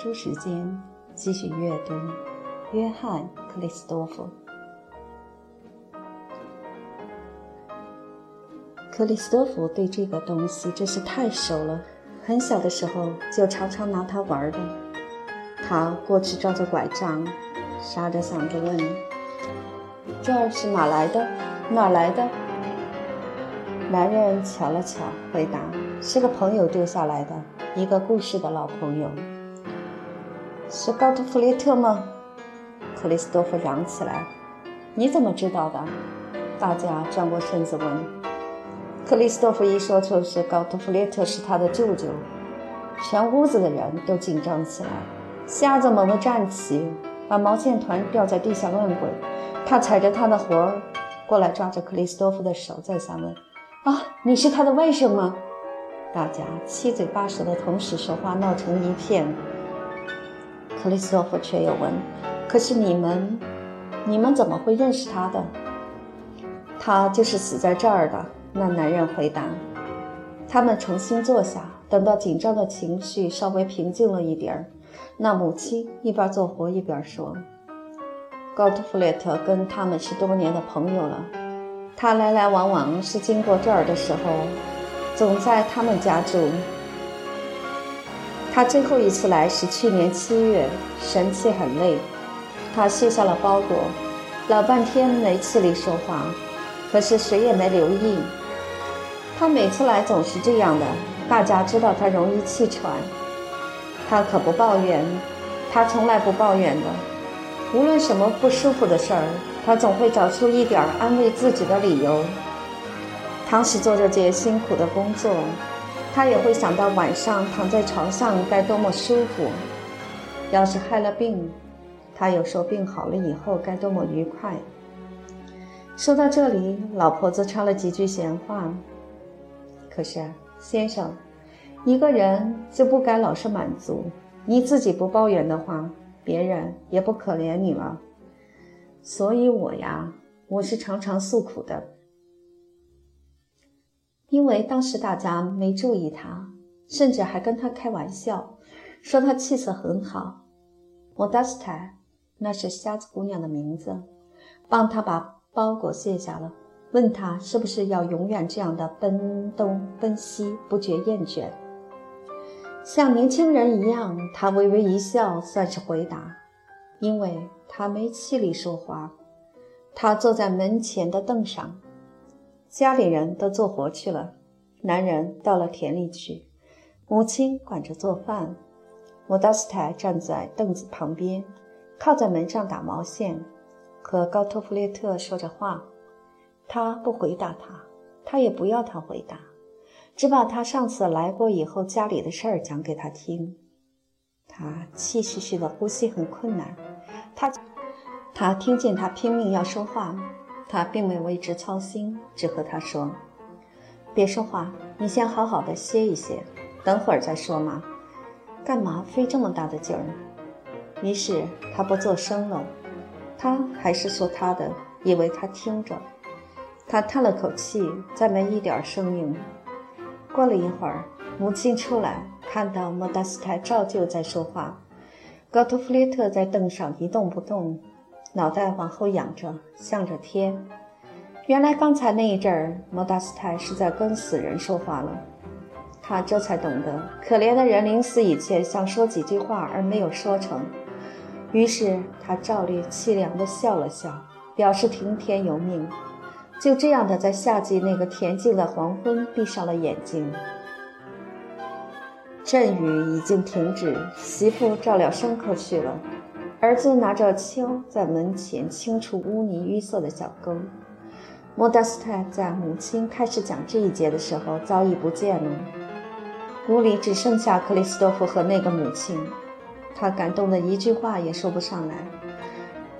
小娟的读书时间，继续阅读约翰·克里斯多夫。克里斯多夫对这个东西真是太熟了，很小的时候就常常拿它玩的。他过去抓着拐杖，沙着嗓子问：“这儿是哪来的？哪来的？”男人瞧了瞧，回答：“是个朋友丢下来的，一个故事的老朋友。”是高特弗列特吗？克里斯多夫嚷起来：“你怎么知道的？”大家转过身子问。克里斯多夫一说出是高特弗列特是他的舅舅，全屋子的人都紧张起来。瞎子猛地站起，把毛线团掉在地下乱滚。他踩着他的活儿过来，抓着克里斯多夫的手，在下问：“啊，你是他的外甥吗？”大家七嘴八舌的同时说话，闹成一片。克里斯托夫却又问：“可是你们，你们怎么会认识他的？他就是死在这儿的。”那男人回答。他们重新坐下，等到紧张的情绪稍微平静了一点儿，那母亲一边做活一边说：“高特弗列特跟他们是多年的朋友了。他来来往往是经过这儿的时候，总在他们家住。他最后一次来是去年七月，神气很累。他卸下了包裹，老半天没气力说话，可是谁也没留意。”他每次来总是这样的，大家知道他容易气喘。他可不抱怨，他从来不抱怨的。无论什么不舒服的事儿，他总会找出一点安慰自己的理由。唐时做着这辛苦的工作，他也会想到晚上躺在床上该多么舒服。要是害了病，他又说病好了以后该多么愉快。说到这里，老婆子插了几句闲话。可是，先生，一个人就不该老是满足。你自己不抱怨的话，别人也不可怜你了。所以我呀，我是常常诉苦的。因为当时大家没注意他，甚至还跟他开玩笑，说他气色很好。莫达斯泰，那是瞎子姑娘的名字，帮他把包裹卸下了。问他是不是要永远这样的奔东奔西，不觉厌倦？像年轻人一样，他微微一笑，算是回答，因为他没气力说话。他坐在门前的凳上，家里人都做活去了，男人到了田里去，母亲管着做饭。莫达斯泰站在凳子旁边，靠在门上打毛线，和高托弗列特说着话。他不回答他，他也不要他回答，只把他上次来过以后家里的事儿讲给他听。他气吁吁的呼吸很困难，他他听见他拼命要说话，他并没有为之操心，只和他说：“别说话，你先好好的歇一歇，等会儿再说嘛。干嘛费这么大的劲儿？”于是他不作声了，他还是说他的，以为他听着。他叹了口气，再没一点声音。过了一会儿，母亲出来，看到莫达斯泰照旧在说话。高托弗列特在凳上一动不动，脑袋往后仰着，向着天。原来刚才那一阵儿，莫达斯泰是在跟死人说话了。他这才懂得，可怜的人临死以前想说几句话而没有说成。于是他照例凄凉地笑了笑，表示听天由命。就这样的，在夏季那个恬静的黄昏，闭上了眼睛。阵雨已经停止，媳妇照料牲口去了，儿子拿着锹在门前清除污泥淤塞的小沟。莫达斯泰在母亲开始讲这一节的时候早已不见了，屋里只剩下克里斯多夫和那个母亲，他感动的一句话也说不上来。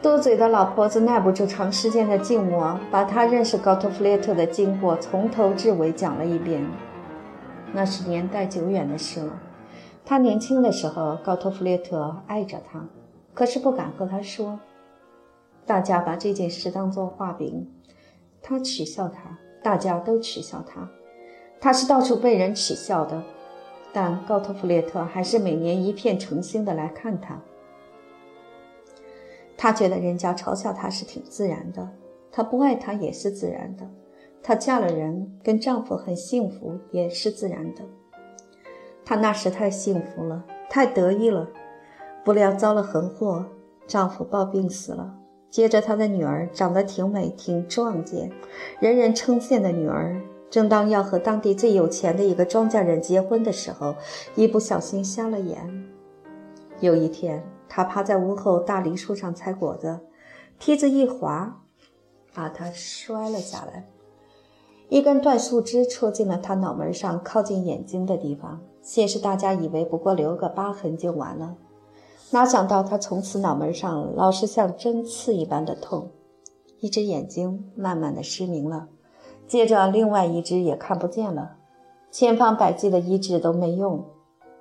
多嘴的老婆子耐不住长时间的静默，把他认识高托弗列特的经过从头至尾讲了一遍。那是年代久远的事了。他年轻的时候，高托弗列特爱着他，可是不敢和他说。大家把这件事当作画饼，他取笑他，大家都取笑他。他是到处被人耻笑的。但高特弗列特还是每年一片诚心的来看他。他觉得人家嘲笑他是挺自然的，他不爱他也是自然的，她嫁了人跟丈夫很幸福也是自然的。她那时太幸福了，太得意了，不料遭了横祸，丈夫暴病死了。接着，她的女儿长得挺美、挺壮健，人人称羡的女儿。正当要和当地最有钱的一个庄稼人结婚的时候，一不小心瞎了眼。有一天，他趴在屋后大梨树上采果子，梯子一滑，把他摔了下来，一根断树枝戳进了他脑门上靠近眼睛的地方。先是大家以为不过留个疤痕就完了，哪想到他从此脑门上老是像针刺一般的痛，一只眼睛慢慢的失明了。接着，另外一只也看不见了，千方百计的医治都没用。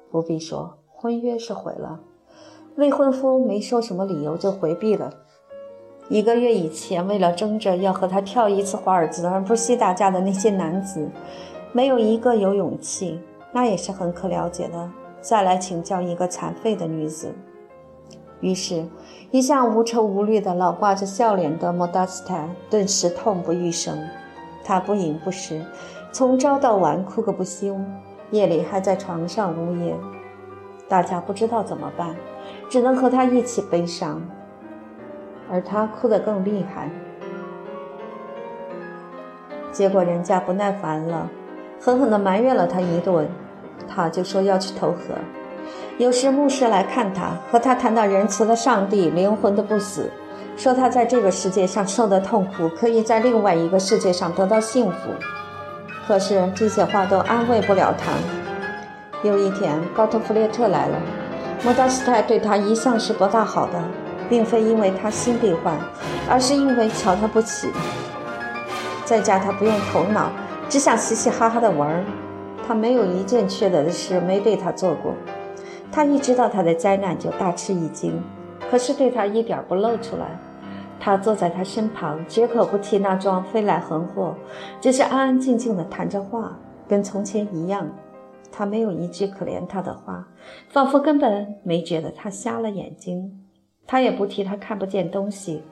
不必说，婚约是毁了，未婚夫没说什么理由就回避了。一个月以前，为了争着要和他跳一次华尔兹而不惜打架的那些男子，没有一个有勇气，那也是很可了解的。再来请教一个残废的女子。于是，一向无愁无虑的老挂着笑脸的莫达斯坦顿时痛不欲生。他不饮不食，从朝到晚哭个不休，夜里还在床上呜咽。大家不知道怎么办，只能和他一起悲伤，而他哭得更厉害。结果人家不耐烦了，狠狠地埋怨了他一顿，他就说要去投河。有时牧师来看他，和他谈到仁慈的上帝，灵魂的不死。说他在这个世界上受的痛苦，可以在另外一个世界上得到幸福。可是这些话都安慰不了他。有一天，高特弗列特来了，莫达斯泰对他一向是不大好的，并非因为他心病患，而是因为瞧他不起。在家他不用头脑，只想嘻嘻哈哈的玩儿。他没有一件缺德的事没对他做过。他一知道他的灾难就大吃一惊，可是对他一点不露出来。他坐在他身旁，绝口不提那桩飞来横祸，只是安安静静地谈着话，跟从前一样。他没有一句可怜他的话，仿佛根本没觉得他瞎了眼睛。他也不提他看不见东西，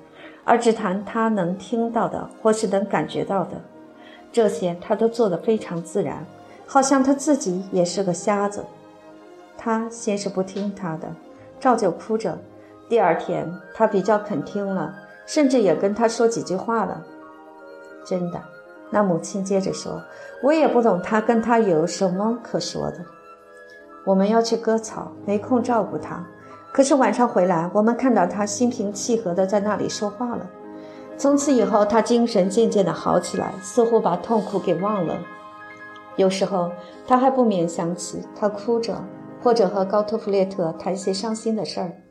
而只谈他能听到的或是能感觉到的。这些他都做得非常自然，好像他自己也是个瞎子。他先是不听他的，照旧哭着。第二天，他比较肯听了。甚至也跟他说几句话了。真的，那母亲接着说：“我也不懂他跟他有什么可说的。我们要去割草，没空照顾他。可是晚上回来，我们看到他心平气和的在那里说话了。从此以后，他精神渐渐的好起来，似乎把痛苦给忘了。有时候他还不免想起他哭着，或者和高特弗列特谈些伤心的事儿，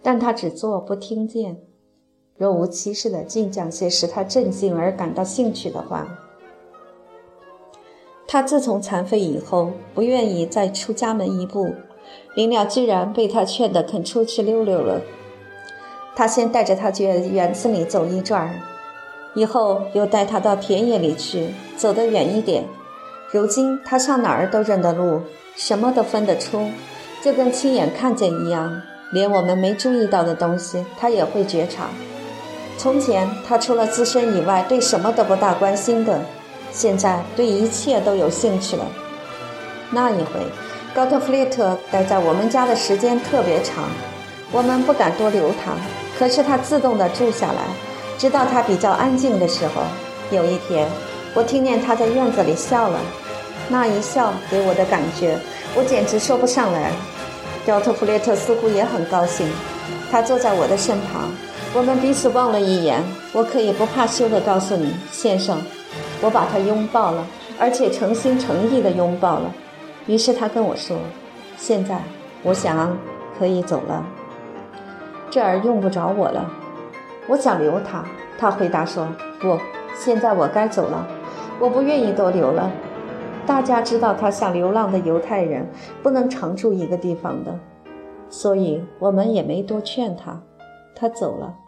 但他只做不听见。”若无其事地尽讲些使他震惊而感到兴趣的话。他自从残废以后，不愿意再出家门一步。林鸟居然被他劝得肯出去溜溜了。他先带着他去园子里走一转，以后又带他到田野里去，走得远一点。如今他上哪儿都认得路，什么都分得出，就跟亲眼看见一样。连我们没注意到的东西，他也会觉察。从前，他除了自身以外，对什么都不大关心的，现在对一切都有兴趣了。那一回，高特弗列特待在我们家的时间特别长，我们不敢多留他，可是他自动地住下来，直到他比较安静的时候。有一天，我听见他在院子里笑了，那一笑给我的感觉，我简直说不上来。高特弗列特似乎也很高兴，他坐在我的身旁。我们彼此望了一眼，我可以不怕羞的告诉你，先生，我把他拥抱了，而且诚心诚意的拥抱了。于是他跟我说：“现在，我想可以走了，这儿用不着我了。”我想留他，他回答说：“不，现在我该走了，我不愿意多留了。大家知道他像流浪的犹太人，不能常住一个地方的，所以我们也没多劝他，他走了。”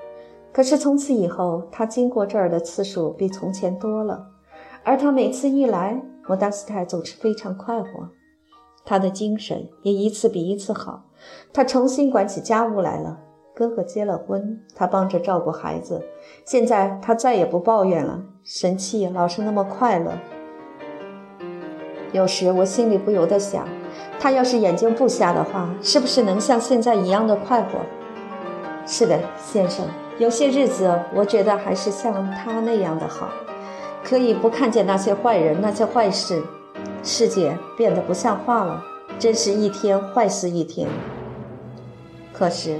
可是从此以后，他经过这儿的次数比从前多了，而他每次一来，莫达斯泰总是非常快活。他的精神也一次比一次好。他重新管起家务来了。哥哥结了婚，他帮着照顾孩子。现在他再也不抱怨了，神气老是那么快乐。有时我心里不由得想，他要是眼睛不瞎的话，是不是能像现在一样的快活？是的，先生，有些日子我觉得还是像他那样的好，可以不看见那些坏人、那些坏事，世界变得不像话了，真是一天坏死一天。可是。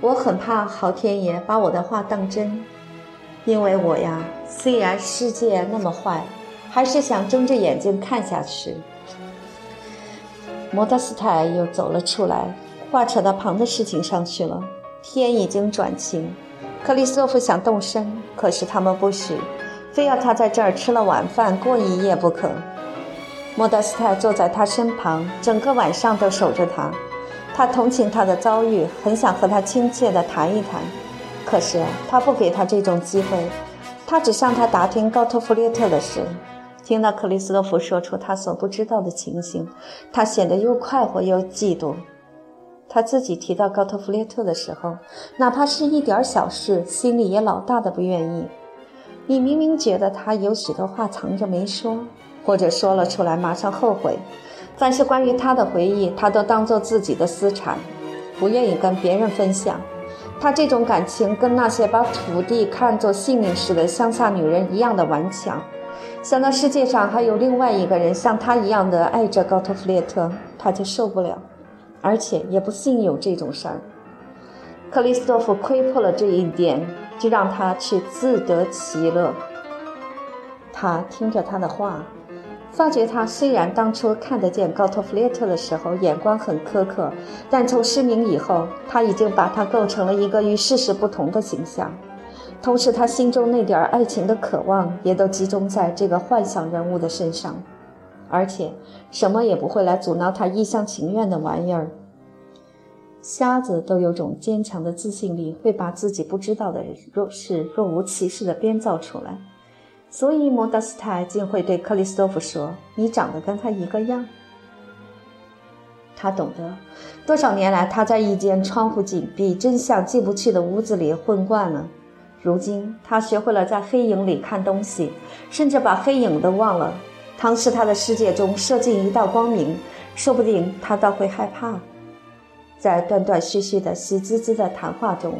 我很怕老天爷把我的话当真，因为我呀，虽然世界那么坏，还是想睁着眼睛看下去。莫德斯泰又走了出来，话扯到旁的事情上去了。天已经转晴，克里斯托夫想动身，可是他们不许，非要他在这儿吃了晚饭过一夜不可。莫德斯泰坐在他身旁，整个晚上都守着他。他同情他的遭遇，很想和他亲切地谈一谈，可是他不给他这种机会。他只向他打听高特弗列特的事。听到克里斯多夫说出他所不知道的情形，他显得又快活又嫉妒。他自己提到高特弗列特的时候，哪怕是一点小事，心里也老大的不愿意。你明明觉得他有许多话藏着没说，或者说了出来马上后悔。凡是关于他的回忆，他都当做自己的私产，不愿意跟别人分享。他这种感情跟那些把土地看作性命似的乡下女人一样的顽强。想到世界上还有另外一个人像他一样的爱着高特弗列特，他就受不了，而且也不信有这种事儿。克里斯托弗窥破了这一点，就让他去自得其乐。他听着他的话。发觉他虽然当初看得见高特弗列特的时候眼光很苛刻，但从失明以后，他已经把他构成了一个与事实不同的形象。同时，他心中那点爱情的渴望也都集中在这个幻想人物的身上，而且什么也不会来阻挠他一厢情愿的玩意儿。瞎子都有种坚强的自信力，会把自己不知道的若是若无其事地编造出来。所以，莫德斯泰竟会对克里斯托夫说：“你长得跟他一个样。”他懂得，多少年来他在一间窗户紧闭、真相进不去的屋子里混惯了。如今，他学会了在黑影里看东西，甚至把黑影都忘了。倘使他的世界中射进一道光明，说不定他倒会害怕。在断断续续的喜滋滋的谈话中，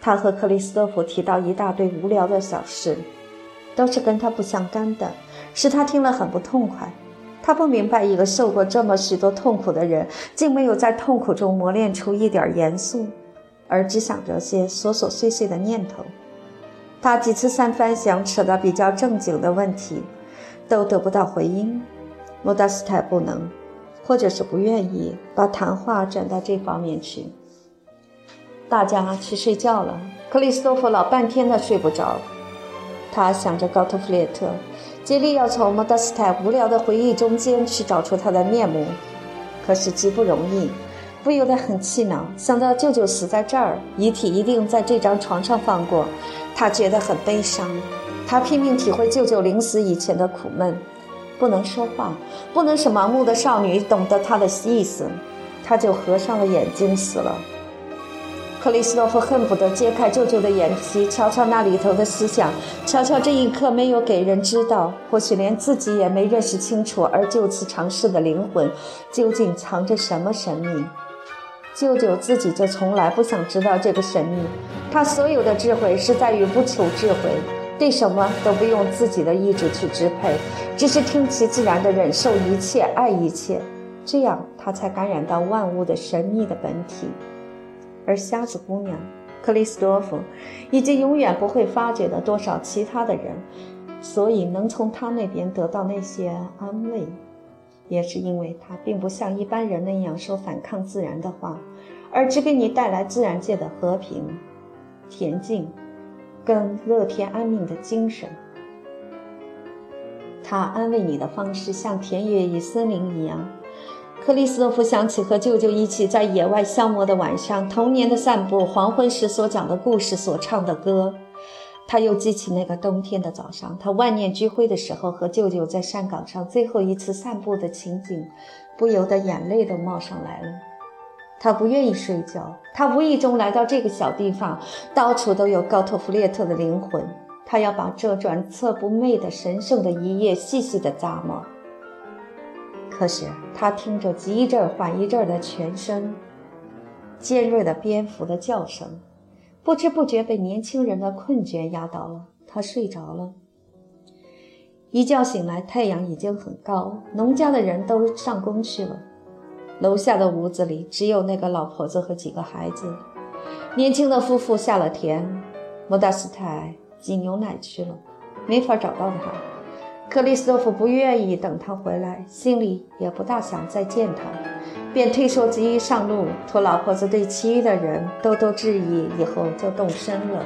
他和克里斯多夫提到一大堆无聊的小事。都是跟他不相干的，使他听了很不痛快。他不明白，一个受过这么许多痛苦的人，竟没有在痛苦中磨练出一点严肃，而只想着些琐琐碎碎的念头。他几次三番想扯到比较正经的问题，都得不到回音。莫达斯泰不能，或者是不愿意把谈话转到这方面去。大家去睡觉了，克里斯托夫老半天的睡不着。他想着高特弗列特，竭力要从莫德斯泰无聊的回忆中间去找出他的面目，可是极不容易，不由得很气恼。想到舅舅死在这儿，遗体一定在这张床上放过，他觉得很悲伤。他拼命体会舅舅临死以前的苦闷，不能说话，不能使盲目的少女懂得他的意思，他就合上了眼睛死了。克里斯托弗恨不得揭开舅舅的眼皮，瞧瞧那里头的思想，瞧瞧这一刻没有给人知道，或许连自己也没认识清楚而就此尝试的灵魂，究竟藏着什么神秘？舅舅自己就从来不想知道这个神秘。他所有的智慧是在于不求智慧，对什么都不用自己的意志去支配，只是听其自然的忍受一切，爱一切，这样他才感染到万物的神秘的本体。而瞎子姑娘克里斯多夫，以及永远不会发觉的多少其他的人，所以能从他那边得到那些安慰，也是因为他并不像一般人那样说反抗自然的话，而只给你带来自然界的和平、恬静，跟乐天安命的精神。他安慰你的方式像田野与森林一样。克里斯托弗想起和舅舅一起在野外消磨的晚上，童年的散步，黄昏时所讲的故事，所唱的歌。他又记起那个冬天的早上，他万念俱灰的时候，和舅舅在山岗上最后一次散步的情景，不由得眼泪都冒上来了。他不愿意睡觉，他无意中来到这个小地方，到处都有高特弗列特的灵魂。他要把这转侧不昧的神圣的一页细细的咂摸。可是他听着急一阵缓一阵的泉声，尖锐的蝙蝠的叫声，不知不觉被年轻人的困倦压倒了。他睡着了。一觉醒来，太阳已经很高，农家的人都上工去了。楼下的屋子里只有那个老婆子和几个孩子。年轻的夫妇下了田，莫达斯泰挤牛奶去了，没法找到他。克里斯托弗不愿意等他回来，心里也不大想再见他，便退缩急于上路，托老婆子对其余的人兜兜致意，以后就动身了。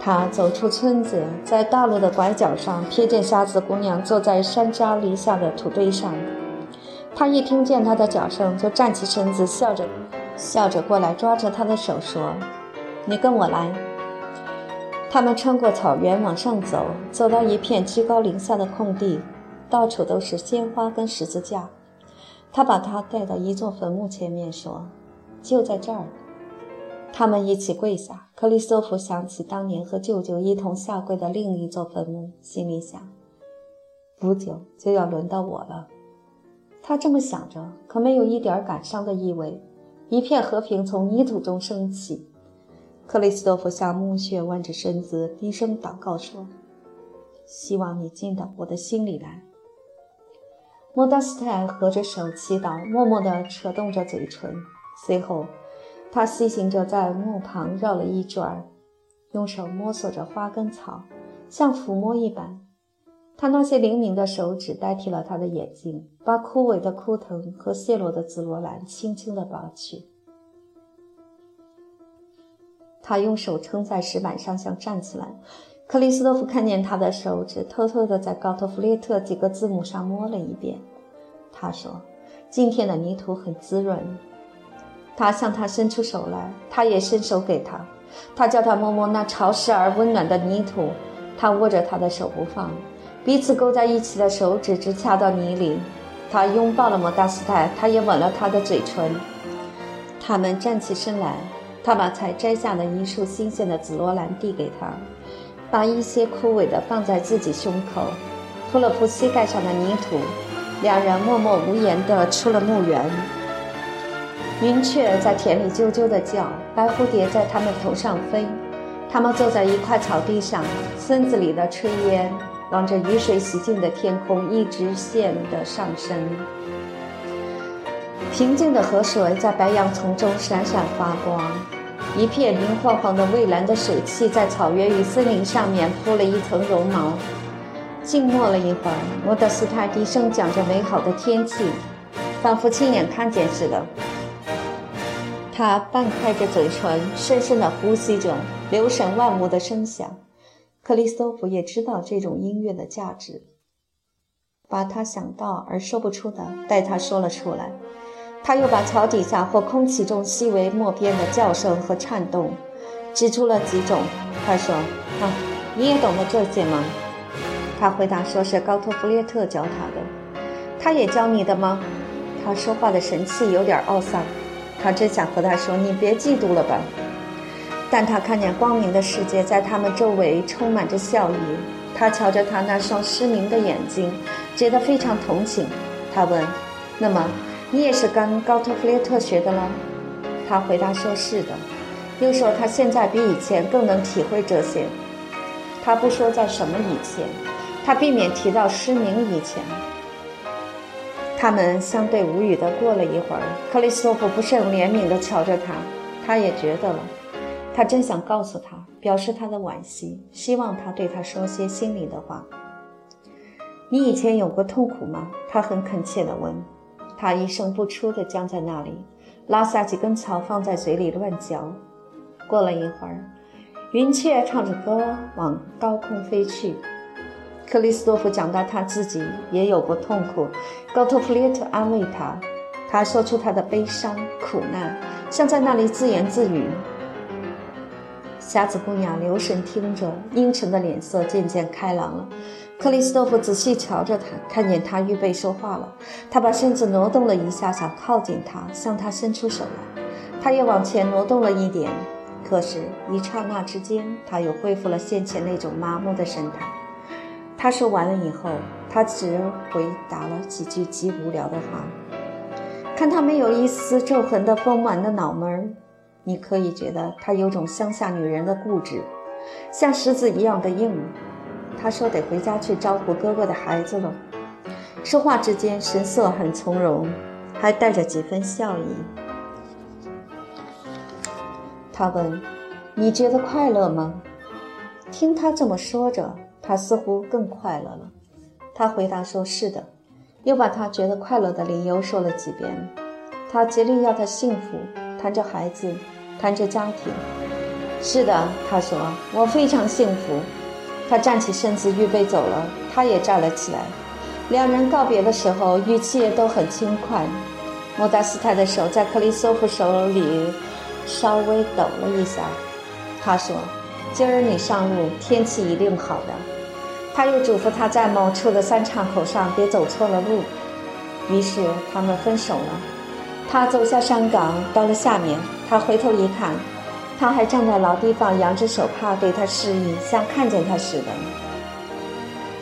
他走出村子，在大路的拐角上，瞥见瞎子姑娘坐在山楂篱下的土堆上。他一听见她的脚声，就站起身子，笑着，笑着过来，抓着她的手说：“你跟我来。”他们穿过草原往上走，走到一片居高临下的空地，到处都是鲜花跟十字架。他把她带到一座坟墓前面，说：“就在这儿。”他们一起跪下。克里斯托弗想起当年和舅舅一同下跪的另一座坟墓，心里想：不久就要轮到我了。他这么想着，可没有一点感伤的意味。一片和平从泥土中升起。克里斯托弗向墓穴弯着身子，低声祷告说：“希望你进到我的心里来。”莫达斯泰合着手祈祷，默默地扯动着嘴唇。随后，他细行着在墓旁绕了一转，用手摸索着花跟草，像抚摸一般。他那些灵敏的手指代替了他的眼睛，把枯萎的枯藤和泄落的紫罗兰轻轻地拔去。他用手撑在石板上，想站起来。克里斯托弗看见他的手指，偷偷地在高特弗列特几个字母上摸了一遍。他说：“今天的泥土很滋润。”他向他伸出手来，他也伸手给他。他叫他摸摸那潮湿而温暖的泥土。他握着他的手不放。彼此勾在一起的手指直掐到泥里。他拥抱了莫达斯泰，他也吻了他的嘴唇。他们站起身来，他把才摘下的一束新鲜的紫罗兰递给他，把一些枯萎的放在自己胸口，铺了铺膝盖上的泥土。两人默默无言地出了墓园。云雀在田里啾啾地叫，白蝴蝶在他们头上飞。他们坐在一块草地上，村子里的炊烟。望着雨水洗净的天空，一直线的上升。平静的河水在白杨丛中闪闪发光，一片明晃晃的蔚蓝的水汽在草原与森林上面铺了一层绒毛。静默了一会儿，莫德斯泰低声讲着美好的天气，仿佛亲眼看见似的。他半开着嘴唇，深深地呼吸着流神万物的声响。克里斯托弗也知道这种音乐的价值，把他想到而说不出的带他说了出来。他又把草底下或空气中细微莫边的叫声和颤动指出了几种。他说：“啊，你也懂得这些吗？”他回答说：“是高托弗列特教他的。”他也教你的吗？他说话的神气有点懊丧。他真想和他说：“你别嫉妒了吧。”但他看见光明的世界在他们周围充满着笑意。他瞧着他那双失明的眼睛，觉得非常同情。他问：“那么，你也是跟高特弗列特学的了？”他回答说：“是的。”又说他现在比以前更能体会这些。他不说在什么以前，他避免提到失明以前。他们相对无语地过了一会儿。克里斯托弗不甚怜悯地瞧着他，他也觉得了。他真想告诉他，表示他的惋惜，希望他对他说些心里的话。你以前有过痛苦吗？他很恳切地问。他一声不出地僵在那里，拉下几根草放在嘴里乱嚼。过了一会儿，云雀唱着歌往高空飞去。克里斯多夫讲到他自己也有过痛苦，高托弗列特安慰他，他说出他的悲伤苦难，像在那里自言自语。瞎子姑娘留神听着，阴沉的脸色渐渐开朗了。克里斯多夫仔细瞧着他，看见他预备说话了。他把身子挪动了一下，想靠近他，向他伸出手来。他也往前挪动了一点，可是，一刹那之间，他又恢复了先前那种麻木的神态。他说完了以后，他只回答了几句极无聊的话。看他没有一丝皱痕的丰满的脑门，你可以觉得他有种乡下女人的固执，像石子一样的硬。他说得回家去照顾哥哥的孩子了。说话之间神色很从容，还带着几分笑意。他问：“你觉得快乐吗？”听他这么说着，他似乎更快乐了。他回答说：“是的。”又把他觉得快乐的理由说了几遍。他竭力要他幸福，谈着孩子，谈着家庭。是的，他说：“我非常幸福。”他站起身子，预备走了。他也站了起来。两人告别的时候，语气也都很轻快。莫达斯泰的手在克里索夫手里稍微抖了一下。他说：“今儿你上路，天气一定好的。”他又嘱咐他在某处的三岔口上别走错了路。于是他们分手了。他走下山岗，到了下面，他回头一看。他还站在老地方，扬着手帕对他示意，像看见他似的。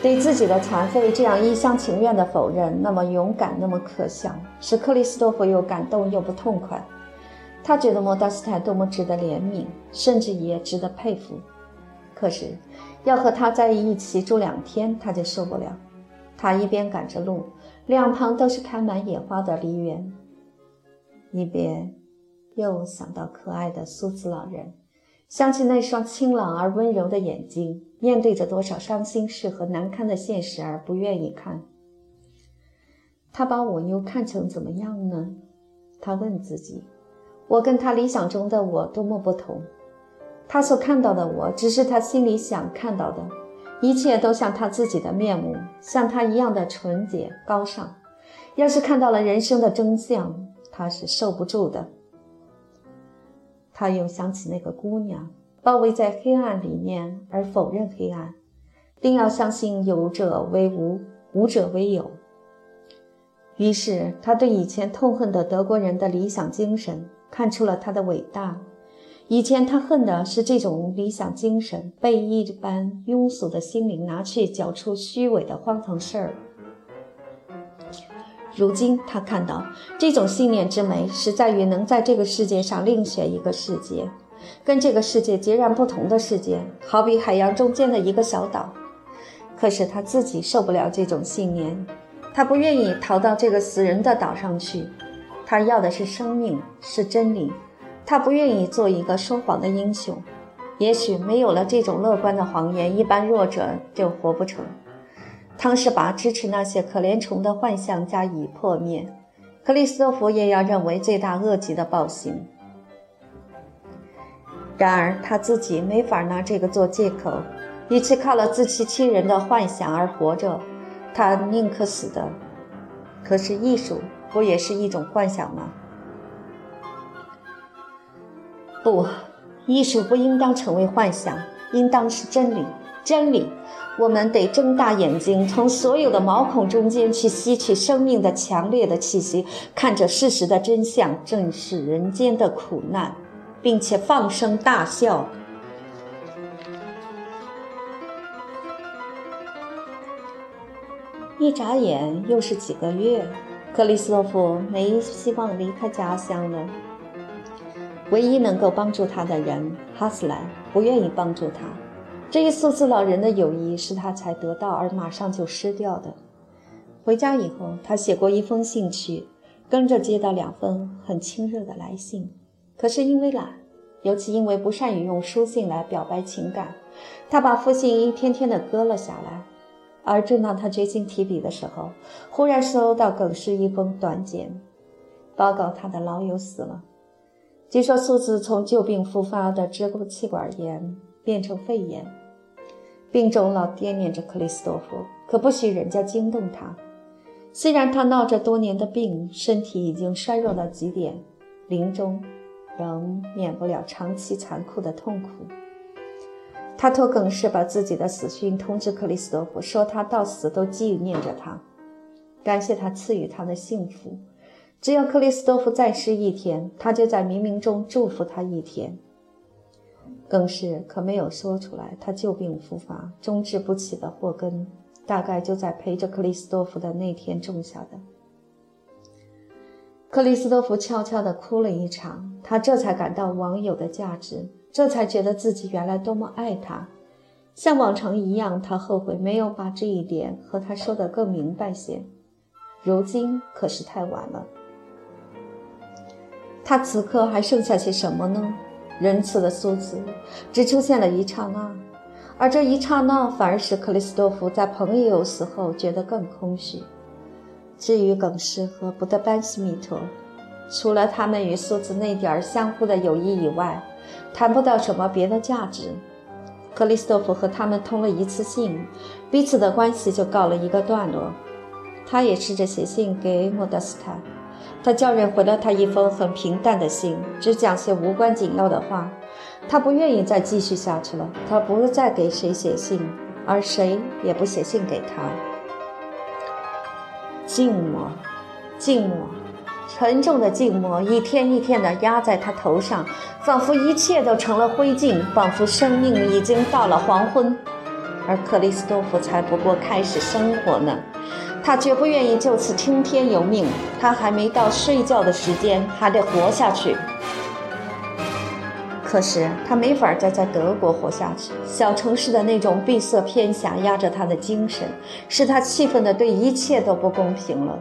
对自己的残废这样一厢情愿的否认，那么勇敢，那么可笑，使克里斯多夫又感动又不痛快。他觉得莫达斯泰多么值得怜悯，甚至也值得佩服。可是，要和他在一起住两天，他就受不了。他一边赶着路，两旁都是开满野花的梨园，一边。又想到可爱的苏子老人，想起那双清朗而温柔的眼睛，面对着多少伤心事和难堪的现实而不愿意看。他把我又看成怎么样呢？他问自己。我跟他理想中的我多么不同。他所看到的我，只是他心里想看到的，一切都像他自己的面目，像他一样的纯洁高尚。要是看到了人生的真相，他是受不住的。他又想起那个姑娘，包围在黑暗里面而否认黑暗，定要相信有者为无，无者为有。于是他对以前痛恨的德国人的理想精神看出了他的伟大。以前他恨的是这种理想精神被一般庸俗的心灵拿去搅出虚伪的荒唐事儿。如今他看到这种信念之美，是在于能在这个世界上另选一个世界，跟这个世界截然不同的世界，好比海洋中间的一个小岛。可是他自己受不了这种信念，他不愿意逃到这个死人的岛上去。他要的是生命，是真理。他不愿意做一个说谎的英雄。也许没有了这种乐观的谎言，一般弱者就活不成。汤士拔支持那些可怜虫的幻象加以破灭，克里斯托弗也要认为罪大恶极的暴行。然而他自己没法拿这个做借口，与其靠了自欺欺人的幻想而活着，他宁可死的。可是艺术不也是一种幻想吗？不，艺术不应当成为幻想，应当是真理，真理。我们得睁大眼睛，从所有的毛孔中间去吸取生命的强烈的气息，看着事实的真相，正视人间的苦难，并且放声大笑。一眨眼又是几个月，克里斯托夫没希望离开家乡了。唯一能够帮助他的人哈斯兰不愿意帮助他。这一苏子老人的友谊是他才得到而马上就失掉的。回家以后，他写过一封信去，跟着接到两封很亲热的来信。可是因为懒，尤其因为不善于用书信来表白情感，他把复信一天天的搁了下来。而正当他决心提笔的时候，忽然收到耿氏一封短简，报告他的老友死了。据说苏子从旧病复发的支气管炎。变成肺炎，病中老惦念着克里斯多夫，可不许人家惊动他。虽然他闹着多年的病，身体已经衰弱到极点，临终仍免不了长期残酷的痛苦。他托耿氏把自己的死讯通知克里斯多夫，说他到死都纪念着他，感谢他赐予他的幸福。只要克里斯多夫在世一天，他就在冥冥中祝福他一天。更是可没有说出来，他旧病复发、终治不起的祸根，大概就在陪着克里斯多夫的那天种下的。克里斯多夫悄悄地哭了一场，他这才感到网友的价值，这才觉得自己原来多么爱他。像往常一样，他后悔没有把这一点和他说得更明白些。如今可是太晚了。他此刻还剩下些什么呢？仁慈的苏子只出现了一刹那，而这一刹那反而使克里斯多夫在朋友死后觉得更空虚。至于耿氏和布德班西米特，除了他们与苏子那点儿相互的友谊以外，谈不到什么别的价值。克里斯多夫和他们通了一次信，彼此的关系就告了一个段落。他也试着写信给莫德斯坦。他叫人回了他一封很平淡的信，只讲些无关紧要的话。他不愿意再继续下去了。他不再给谁写信，而谁也不写信给他。静默，静默，沉重的静默，一天一天地压在他头上，仿佛一切都成了灰烬，仿佛生命已经到了黄昏，而克里斯多夫才不过开始生活呢。他绝不愿意就此听天由命。他还没到睡觉的时间，还得活下去。可是他没法再在德国活下去。小城市的那种闭塞偏狭压着他的精神，使他气愤的对一切都不公平了。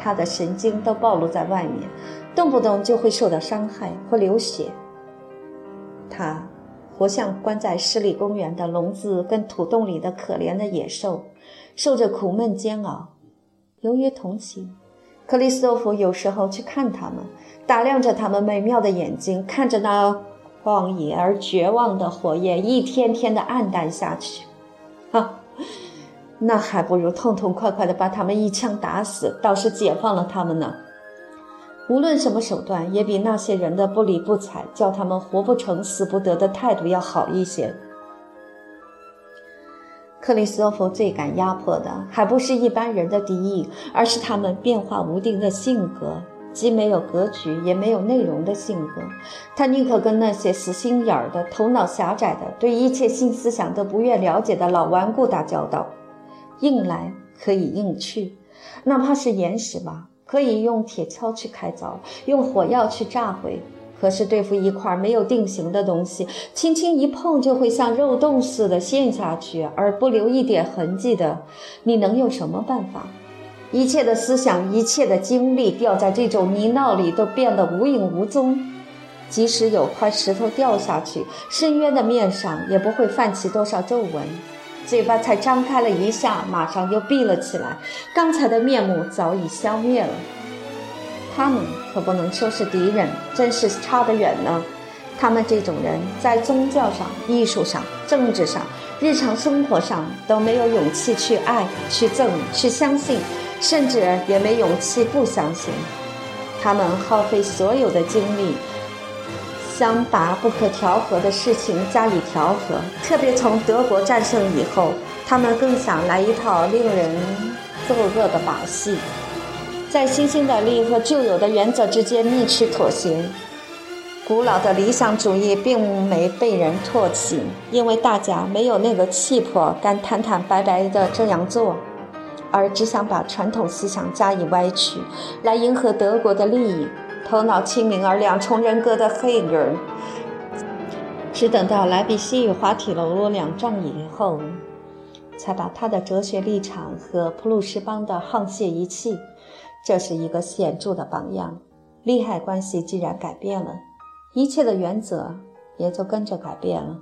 他的神经都暴露在外面，动不动就会受到伤害或流血。他活像关在湿里公园的笼子跟土洞里的可怜的野兽。受着苦闷煎熬，由于同情，克里斯托夫有时候去看他们，打量着他们美妙的眼睛，看着那荒野而绝望的火焰一天天的暗淡下去。哈，那还不如痛痛快快的把他们一枪打死，倒是解放了他们呢。无论什么手段，也比那些人的不理不睬，叫他们活不成、死不得的态度要好一些。克里斯多夫最感压迫的，还不是一般人的敌意，而是他们变化无定的性格，既没有格局，也没有内容的性格。他宁可跟那些死心眼儿的、头脑狭窄的、对一切新思想都不愿了解的老顽固打交道。硬来可以硬去，哪怕是岩石吧，可以用铁锹去开凿，用火药去炸毁。可是对付一块没有定型的东西，轻轻一碰就会像肉冻似的陷下去，而不留一点痕迹的，你能有什么办法？一切的思想，一切的精力，掉在这种泥淖里都变得无影无踪。即使有块石头掉下去，深渊的面上也不会泛起多少皱纹。嘴巴才张开了一下，马上又闭了起来，刚才的面目早已消灭了。他们可不能说是敌人，真是差得远呢。他们这种人在宗教上、艺术上、政治上、日常生活上都没有勇气去爱、去憎、去相信，甚至也没勇气不相信。他们耗费所有的精力，想把不可调和的事情加以调和。特别从德国战胜以后，他们更想来一套令人作恶的把戏。在新兴的利益和旧有的原则之间觅取妥协，古老的理想主义并没被人唾弃，因为大家没有那个气魄，敢坦坦白白地这样做，而只想把传统思想加以歪曲，来迎合德国的利益。头脑清明而两重人格的黑人，只等到莱比锡与滑铁卢两仗以后，才把他的哲学立场和普鲁士邦的沆瀣一气。这是一个显著的榜样。利害关系既然改变了，一切的原则也就跟着改变了。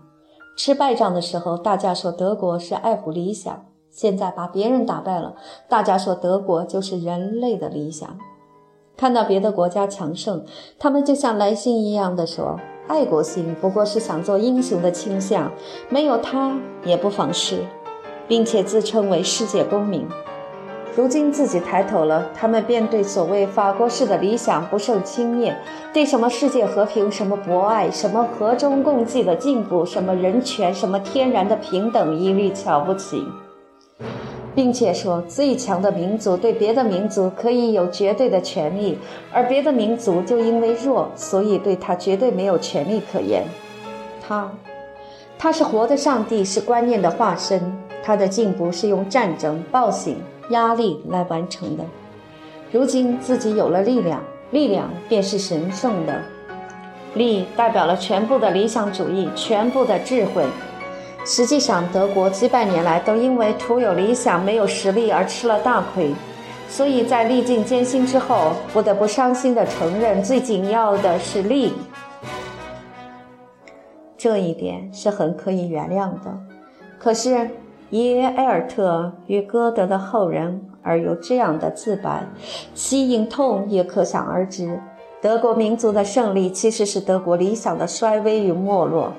吃败仗的时候，大家说德国是爱护理想；现在把别人打败了，大家说德国就是人类的理想。看到别的国家强盛，他们就像来信一样的说：“爱国心不过是想做英雄的倾向，没有他也不妨事，并且自称为世界公民。”如今自己抬头了，他们便对所谓法国式的理想不胜轻蔑，对什么世界和平、什么博爱、什么和衷共济的进步、什么人权、什么天然的平等，一律瞧不起。并且说，最强的民族对别的民族可以有绝对的权利，而别的民族就因为弱，所以对他绝对没有权利可言。他，他是活的上帝，是观念的化身。他的进步是用战争、暴行、压力来完成的。如今自己有了力量，力量便是神圣的，力代表了全部的理想主义，全部的智慧。实际上，德国几百年来都因为徒有理想没有实力而吃了大亏，所以在历尽艰辛之后，不得不伤心地承认，最紧要的是利。这一点是很可以原谅的。可是，耶埃尔特与歌德的后人而有这样的自白，其隐痛也可想而知。德国民族的胜利其实是德国理想的衰微与没落。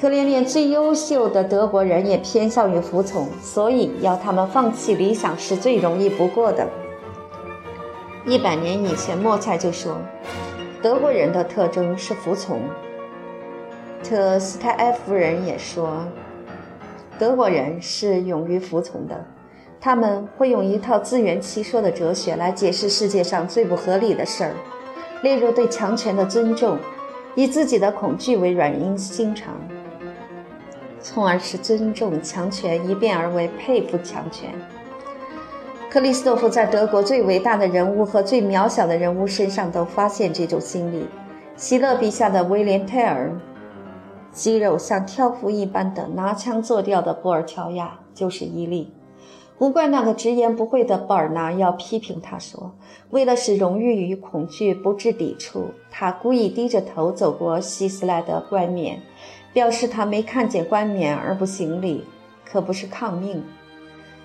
可怜连最优秀的德国人也偏向于服从，所以要他们放弃理想是最容易不过的。一百年以前，莫塞就说，德国人的特征是服从。特斯泰埃夫人也说，德国人是勇于服从的，他们会用一套自圆其说的哲学来解释世界上最不合理的事儿，例如对强权的尊重，以自己的恐惧为软硬心肠。从而使尊重强权一变而为佩服强权。克里斯多夫在德国最伟大的人物和最渺小的人物身上都发现这种心理。希勒笔下的威廉·泰尔，肌肉像挑夫一般的拿腔作调的布尔乔亚就是伊利。不怪那个直言不讳的鲍尔纳要批评他说：“为了使荣誉与恐惧不致抵触，他故意低着头走过希斯莱的冠冕。”表示他没看见冠冕而不行礼，可不是抗命。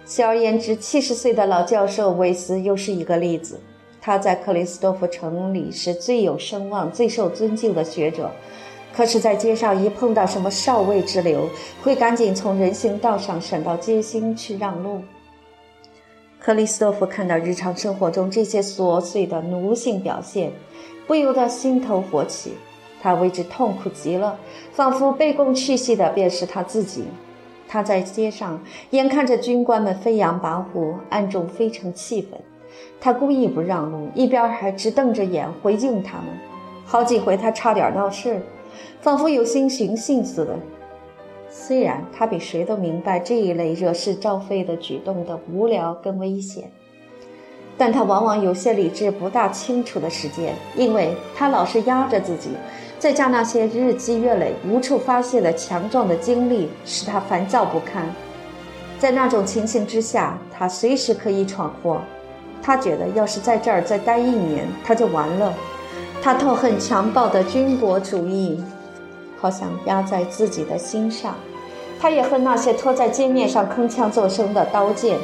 小而言之，七十岁的老教授韦斯又是一个例子。他在克里斯多夫城里是最有声望、最受尊敬的学者，可是，在街上一碰到什么少尉之流，会赶紧从人行道上闪到街心去让路。克里斯多夫看到日常生活中这些琐碎的奴性表现，不由得心头火起。他为之痛苦极了，仿佛卑躬屈膝的便是他自己。他在街上眼看着军官们飞扬跋扈，暗中非常气愤。他故意不让路，一边还直瞪着眼回敬他们。好几回他差点闹事，仿佛有心寻衅似的。虽然他比谁都明白这一类惹是招非的举动的无聊跟危险，但他往往有些理智不大清楚的时间，因为他老是压着自己。再加那些日积月累、无处发泄的强壮的精力，使他烦躁不堪。在那种情形之下，他随时可以闯祸。他觉得，要是在这儿再待一年，他就完了。他痛恨强暴的军国主义，好像压在自己的心上。他也恨那些拖在街面上铿锵作声的刀剑，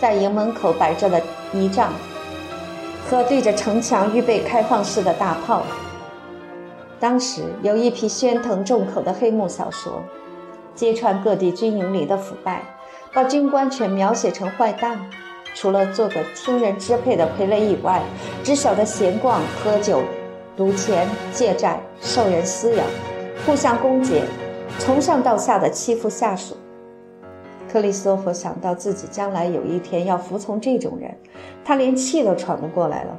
在营门口摆着的仪仗，和对着城墙预备开放式的大炮。当时有一批喧腾众口的黑幕小说，揭穿各地军营里的腐败，把军官全描写成坏蛋，除了做个听人支配的傀儡以外，只晓得闲逛、喝酒、赌钱、借债、受人私养，互相攻讦，从上到下的欺负下属。克里斯托弗想到自己将来有一天要服从这种人，他连气都喘不过来了。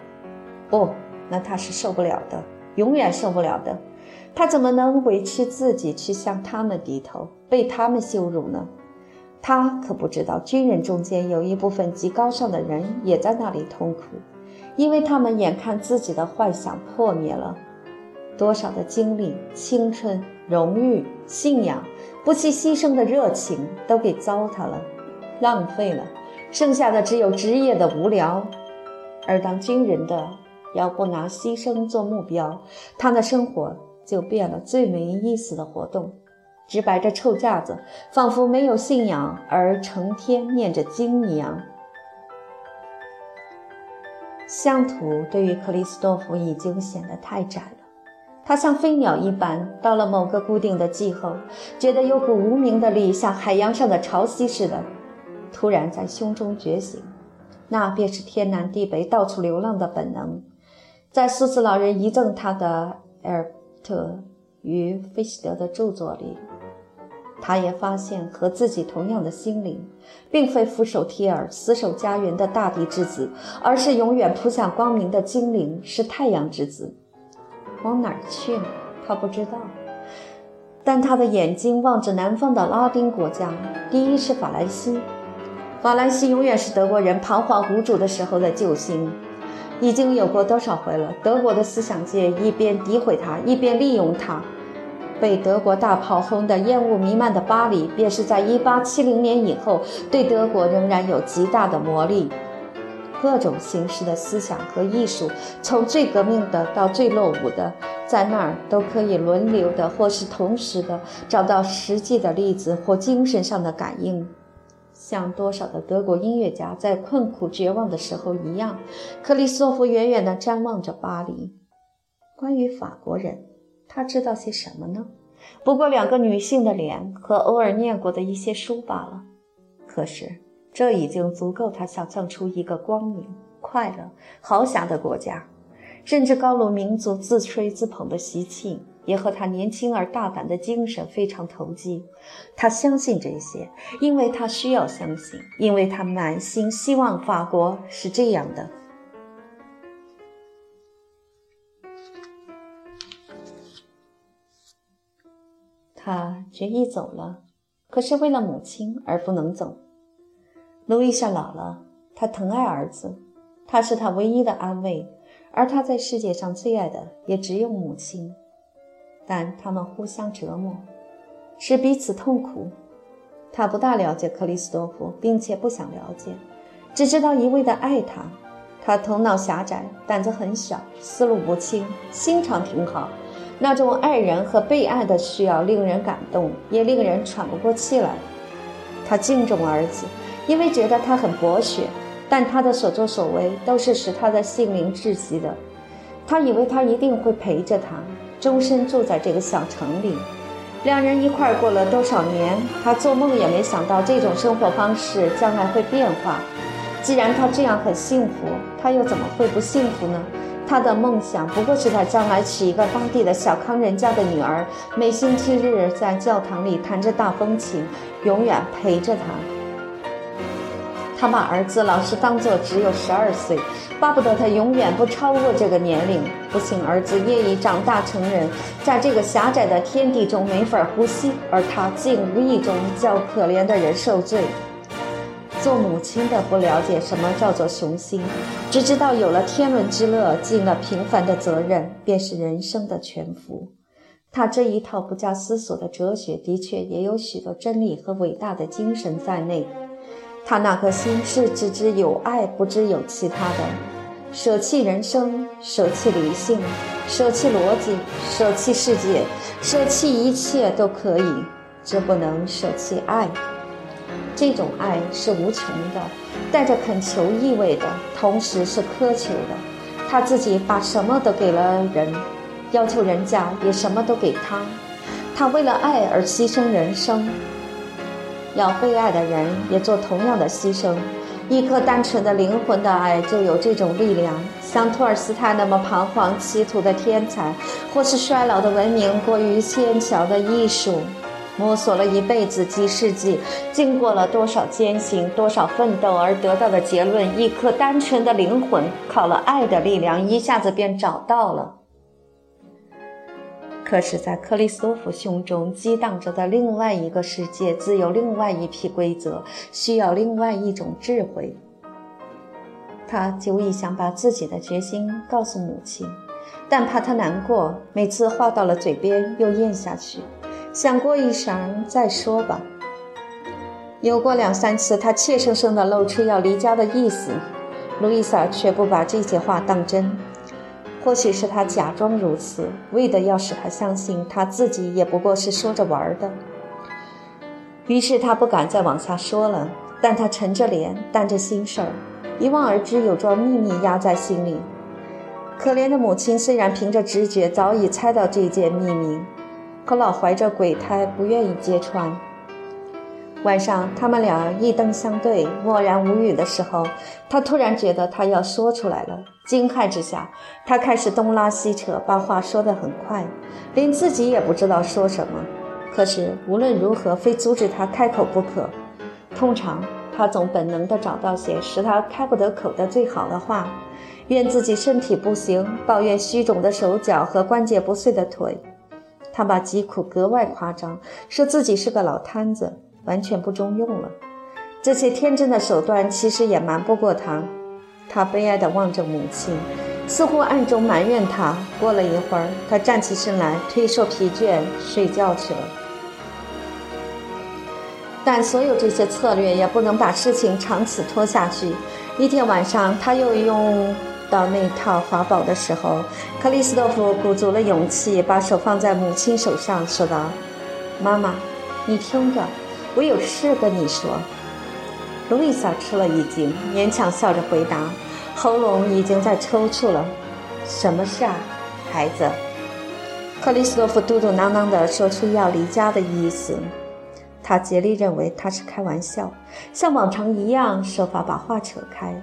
不，那他是受不了的。永远受不了的，他怎么能委屈自己去向他们低头，被他们羞辱呢？他可不知道，军人中间有一部分极高尚的人也在那里痛苦，因为他们眼看自己的幻想破灭了，多少的精力、青春、荣誉、信仰、不惜牺牲的热情都给糟蹋了，浪费了，剩下的只有职业的无聊，而当军人的。要不拿牺牲做目标，他的生活就变了最没意思的活动，直摆着臭架子，仿佛没有信仰，而成天念着经一样。乡土对于克里斯多夫已经显得太窄了，他像飞鸟一般，到了某个固定的季候，觉得有股无名的力，像海洋上的潮汐似的，突然在胸中觉醒。那便是天南地北到处流浪的本能。在苏斯老人遗赠他的《埃尔特与费希德》的著作里，他也发现和自己同样的心灵，并非俯首帖耳、死守家园的大地之子，而是永远扑向光明的精灵，是太阳之子。往哪儿去呢？他不知道。但他的眼睛望着南方的拉丁国家，第一是法兰西。法兰西永远是德国人彷徨无助的时候的救星。已经有过多少回了？德国的思想界一边诋毁他，一边利用他。被德国大炮轰得烟雾弥漫的巴黎，便是在1870年以后对德国仍然有极大的魔力。各种形式的思想和艺术，从最革命的到最落伍的，在那儿都可以轮流的或是同时的找到实际的例子或精神上的感应。像多少的德国音乐家在困苦绝望的时候一样，克里斯托弗远远地张望着巴黎。关于法国人，他知道些什么呢？不过两个女性的脸和偶尔念过的一些书罢了。可是这已经足够他想象出一个光明、快乐、豪侠的国家，甚至高卢民族自吹自捧的习气。也和他年轻而大胆的精神非常投机。他相信这些，因为他需要相信，因为他满心希望法国是这样的。他决意走了，可是为了母亲而不能走。路易莎老了，他疼爱儿子，他是他唯一的安慰，而他在世界上最爱的也只有母亲。但他们互相折磨，使彼此痛苦。他不大了解克里斯多夫，并且不想了解，只知道一味地爱他。他头脑狭窄，胆子很小，思路不清，心肠挺好。那种爱人和被爱的需要令人感动，也令人喘不过气来。他敬重儿子，因为觉得他很博学，但他的所作所为都是使他的心灵窒息的。他以为他一定会陪着他。终身住在这个小城里，两人一块儿过了多少年？他做梦也没想到这种生活方式将来会变化。既然他这样很幸福，他又怎么会不幸福呢？他的梦想不过是他将来娶一个当地的小康人家的女儿，每星期日在教堂里弹着大风琴，永远陪着他。他把儿子老是当作只有十二岁，巴不得他永远不超过这个年龄。不幸儿子业已长大成人，在这个狭窄的天地中没法呼吸，而他竟无意中叫可怜的人受罪。做母亲的不了解什么叫做雄心，只知道有了天伦之乐，尽了平凡的责任，便是人生的全福。他这一套不加思索的哲学，的确也有许多真理和伟大的精神在内。他那颗心是只知有爱，不知有其他的。舍弃人生，舍弃理性，舍弃逻辑，舍弃世界，舍弃一切都可以，只不能舍弃爱。这种爱是无穷的，带着恳求意味的，同时是苛求的。他自己把什么都给了人，要求人家也什么都给他。他为了爱而牺牲人生。要被爱的人也做同样的牺牲，一颗单纯的灵魂的爱就有这种力量。像托尔斯泰那么彷徨歧途的天才，或是衰老的文明过于纤巧的艺术，摸索了一辈子几世纪，经过了多少艰辛、多少奋斗而得到的结论：一颗单纯的灵魂，靠了爱的力量，一下子便找到了。可是，在克里斯多夫胸中激荡着的另外一个世界，自有另外一批规则，需要另外一种智慧。他久已想把自己的决心告诉母亲，但怕她难过，每次话到了嘴边又咽下去，想过一晌再说吧。有过两三次，他怯生生地露出要离家的意思，路易莎却不把这些话当真。或许是他假装如此，为的要使他相信他自己也不过是说着玩的。于是他不敢再往下说了，但他沉着脸，担着心事儿，一望而知有桩秘密压在心里。可怜的母亲虽然凭着直觉早已猜到这件秘密，可老怀着鬼胎，不愿意揭穿。晚上，他们俩一灯相对，默然无语的时候，他突然觉得他要说出来了。惊骇之下，他开始东拉西扯，把话说得很快，连自己也不知道说什么。可是无论如何，非阻止他开口不可。通常，他总本能地找到些使他开不得口的最好的话：怨自己身体不行，抱怨虚肿的手脚和关节不遂的腿。他把疾苦格外夸张，说自己是个老摊子。完全不中用了。这些天真的手段其实也瞒不过他。他悲哀地望着母亲，似乎暗中埋怨她。过了一会儿，他站起身来，推说疲倦，睡觉去了。但所有这些策略也不能把事情长此拖下去。一天晚上，他又用到那套法宝的时候，克里斯多夫鼓足了勇气，把手放在母亲手上，说道：“妈妈，你听着。”我有事跟你说，路易莎吃了一惊，勉强笑着回答，喉咙已经在抽搐了。什么事啊，孩子？克里斯托夫嘟嘟囔囔地说出要离家的意思。他竭力认为他是开玩笑，像往常一样设法把话扯开。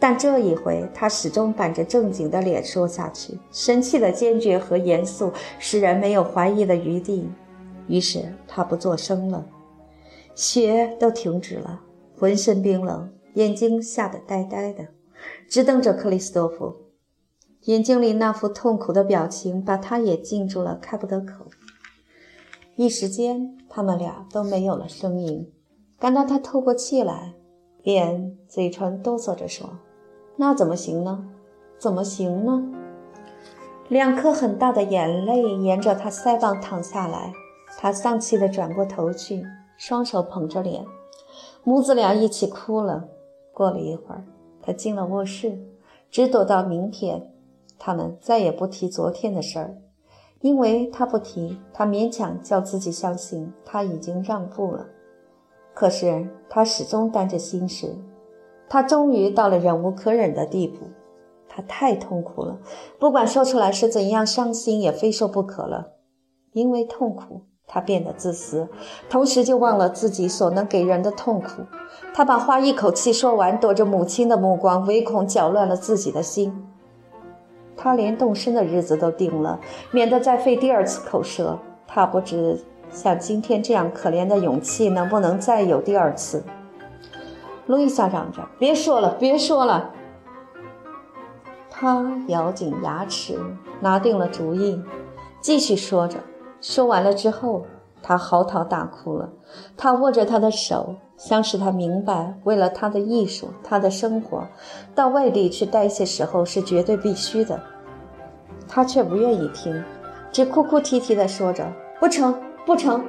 但这一回，他始终板着正经的脸说下去，神气的坚决和严肃使人没有怀疑的余地。于是他不作声了。血都停止了，浑身冰冷，眼睛吓得呆呆的，直瞪着克里斯多夫。眼睛里那副痛苦的表情把他也禁住了，开不得口。一时间，他们俩都没有了声音。感到他透过气来，便嘴唇哆嗦着说：“那怎么行呢？怎么行呢？”两颗很大的眼泪沿着他腮帮淌下来，他丧气地转过头去。双手捧着脸，母子俩一起哭了。过了一会儿，他进了卧室，只躲到明天。他们再也不提昨天的事儿，因为他不提，他勉强叫自己相信他已经让步了。可是他始终担着心事。他终于到了忍无可忍的地步，他太痛苦了，不管说出来是怎样伤心，也非说不可了，因为痛苦。他变得自私，同时就忘了自己所能给人的痛苦。他把话一口气说完，躲着母亲的目光，唯恐搅乱了自己的心。他连动身的日子都定了，免得再费第二次口舌。他不知像今天这样可怜的勇气能不能再有第二次。路易莎嚷着：“别说了，别说了！”他咬紧牙齿，拿定了主意，继续说着。说完了之后，他嚎啕大哭了。他握着他的手，想使他明白，为了他的艺术，他的生活，到外地去待些时候是绝对必须的。他却不愿意听，只哭哭啼啼地说着：“不成，不成，